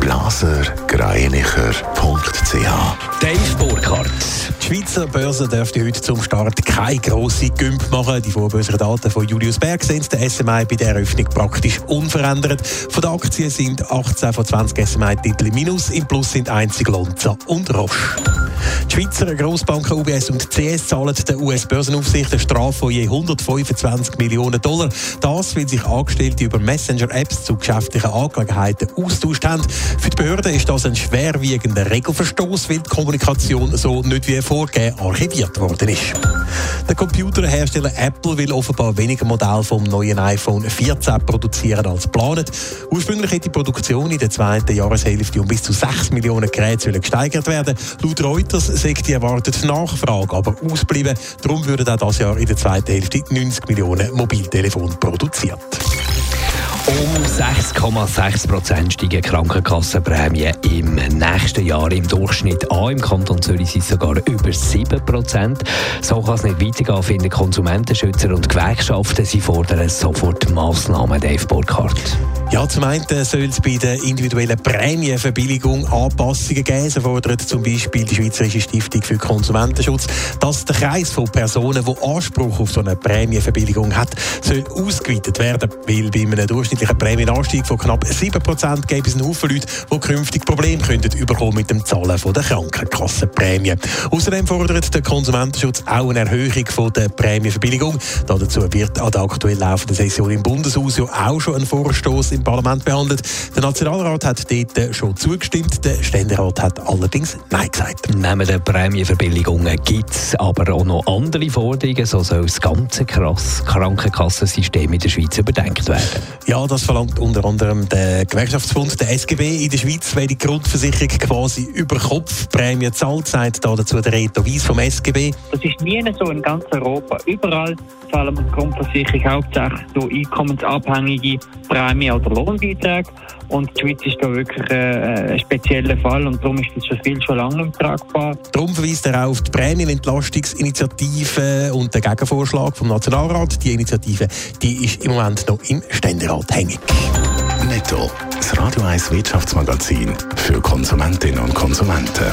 blasergreinicher.ch Dave Burkhardt. Die Schweizer Börse dürfte heute zum Start keine grosse Gümp machen. Die Vorbörsendaten von Julius Berg sehen der SMI bei der Eröffnung praktisch unverändert. Von den Aktien sind 18 von 20 SMI-Titel Minus, im Plus sind einzig Lonza und Roche. Die Schweizer Grossbanken UBS und CS zahlen der US-Börsenaufsicht eine Strafe von je 125 Millionen Dollar. Das, weil sich Angestellte über Messenger-Apps zu geschäftlichen Angelegenheiten austauscht haben. Für die Behörde ist das ein schwerwiegender Regelverstoß, weil die Kommunikation so nicht wie vorgegeben archiviert worden ist. Der Computerhersteller Apple will offenbar weniger Modelle vom neuen iPhone 14 produzieren als geplant. Ursprünglich hätte die Produktion in der zweiten Jahreshälfte um bis zu 6 Millionen Geräte gesteigert werden. Laut Reuters sagt die erwartete Nachfrage aber ausbleiben. Darum würden auch das Jahr in der zweiten Hälfte 90 Millionen Mobiltelefone produziert. Um 6,6 Prozent steigen Krankenkassenprämien im nächsten Jahr im Durchschnitt an. Im Kanton Zürich sind es sogar über 7 Prozent. So kann es nicht weitergehen, finden Konsumentenschützer und Gewerkschaften. Sie fordern sofort Massnahmen, Dave Burkhardt. Ja, zum einen soll es bei der individuellen Prämienverbilligung Anpassungen geben. So fordert zum Beispiel die Schweizerische Stiftung für Konsumentenschutz, dass der Kreis von Personen, die Anspruch auf so eine Prämienverbilligung hat, soll ausgeweitet werden. Weil bei einem durchschnittlichen Prämienanstieg von knapp 7% gäbe es einen Haufen Leute, die künftig Probleme könnten überkommen mit dem Zahlen von der Krankenkassenprämie. Außerdem fordert der Konsumentenschutz auch eine Erhöhung von der Prämienverbilligung. Dazu wird an der aktuell laufenden Session im Bundeshaus ja auch schon ein Vorstoß im Parlament behandelt. Der Nationalrat hat dort schon zugestimmt, der Ständerat hat allerdings Nein gesagt. Neben den Prämienverbilligungen gibt es aber auch noch andere Forderungen, so soll das ganze krass Krankenkassensystem in der Schweiz überdenkt werden. Ja, das verlangt unter anderem der Gewerkschaftsbund, der SGB. In der Schweiz wäre die Grundversicherung quasi über Kopfprämie zahlt, sagt da dazu der Reto Weiss vom SGB. Das ist nie so in ganz Europa. Überall zahlen wir die Grundversicherung hauptsächlich durch einkommensabhängige Prämien oder Lohnbeiträge. Und die Schweiz ist da wirklich äh, ein spezieller Fall und darum ist das schon viel schon lange nicht tragbar. Darum verweist er auch auf die Prämienentlastungsinitiative und den Gegenvorschlag vom Nationalrat. Die Initiative die ist im Moment noch im Ständerat hängig. Netto. Das Radio 1 Wirtschaftsmagazin für Konsumentinnen und Konsumenten.